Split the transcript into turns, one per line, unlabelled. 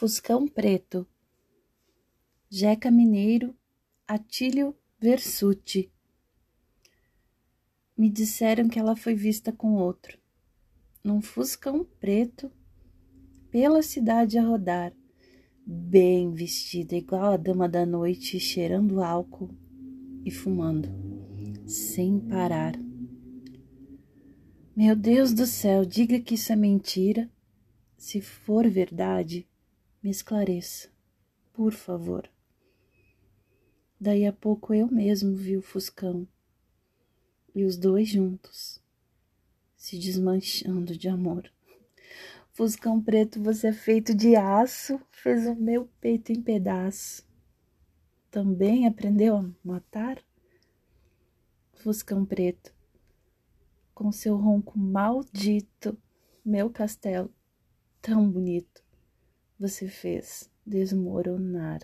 Fuscão Preto, Jeca Mineiro, Atílio Versuti. Me disseram que ela foi vista com outro, num Fuscão Preto, pela cidade a rodar, bem vestida, igual a dama da noite, cheirando álcool e fumando, sem parar. Meu Deus do céu, diga que isso é mentira. Se for verdade, me esclareça, por favor. Daí a pouco eu mesmo vi o Fuscão e os dois juntos, se desmanchando de amor. Fuscão preto, você é feito de aço, fez o meu peito em pedaço. Também aprendeu a matar? Fuscão preto, com seu ronco maldito, meu castelo tão bonito você fez desmoronar.